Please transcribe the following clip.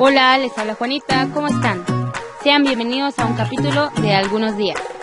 Hola, les habla Juanita, ¿cómo están? Sean bienvenidos a un capítulo de Algunos Días.